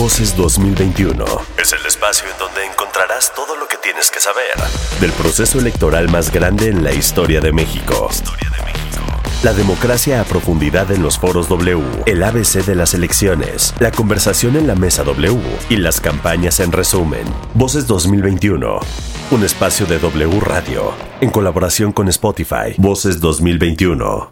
Voces 2021 es el espacio en donde encontrarás todo lo que tienes que saber del proceso electoral más grande en la historia de México. La democracia a profundidad en los foros W, el ABC de las elecciones, la conversación en la mesa W y las campañas en resumen. Voces 2021, un espacio de W Radio, en colaboración con Spotify. Voces 2021.